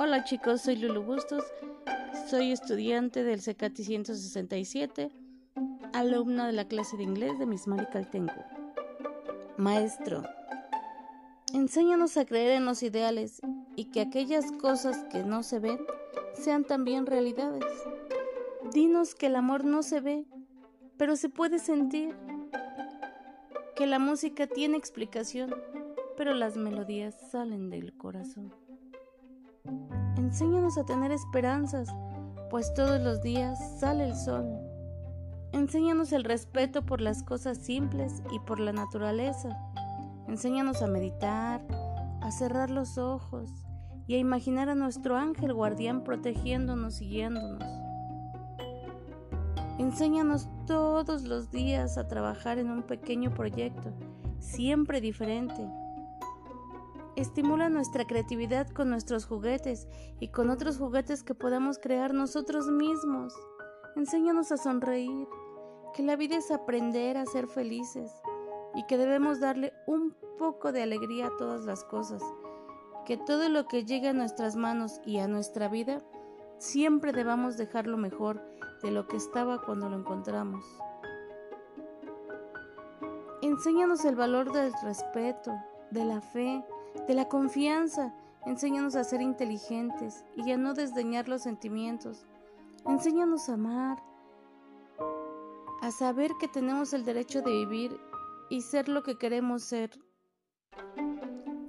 Hola chicos, soy Lulu Bustos, soy estudiante del CECATI 167, alumna de la clase de inglés de Miss Mari Caltengo. Maestro, enséñanos a creer en los ideales y que aquellas cosas que no se ven sean también realidades. Dinos que el amor no se ve, pero se puede sentir, que la música tiene explicación, pero las melodías salen del corazón. Enséñanos a tener esperanzas, pues todos los días sale el sol. Enséñanos el respeto por las cosas simples y por la naturaleza. Enséñanos a meditar, a cerrar los ojos y a imaginar a nuestro ángel guardián protegiéndonos y guiándonos. Enséñanos todos los días a trabajar en un pequeño proyecto, siempre diferente, Estimula nuestra creatividad con nuestros juguetes y con otros juguetes que podamos crear nosotros mismos. Enséñanos a sonreír, que la vida es aprender a ser felices y que debemos darle un poco de alegría a todas las cosas, que todo lo que llegue a nuestras manos y a nuestra vida, siempre debamos dejarlo mejor de lo que estaba cuando lo encontramos. Enséñanos el valor del respeto, de la fe, de la confianza. Enséñanos a ser inteligentes y a no desdeñar los sentimientos. Enséñanos a amar, a saber que tenemos el derecho de vivir y ser lo que queremos ser.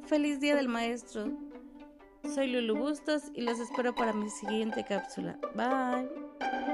Feliz Día del Maestro. Soy Lulu Bustos y los espero para mi siguiente cápsula. Bye.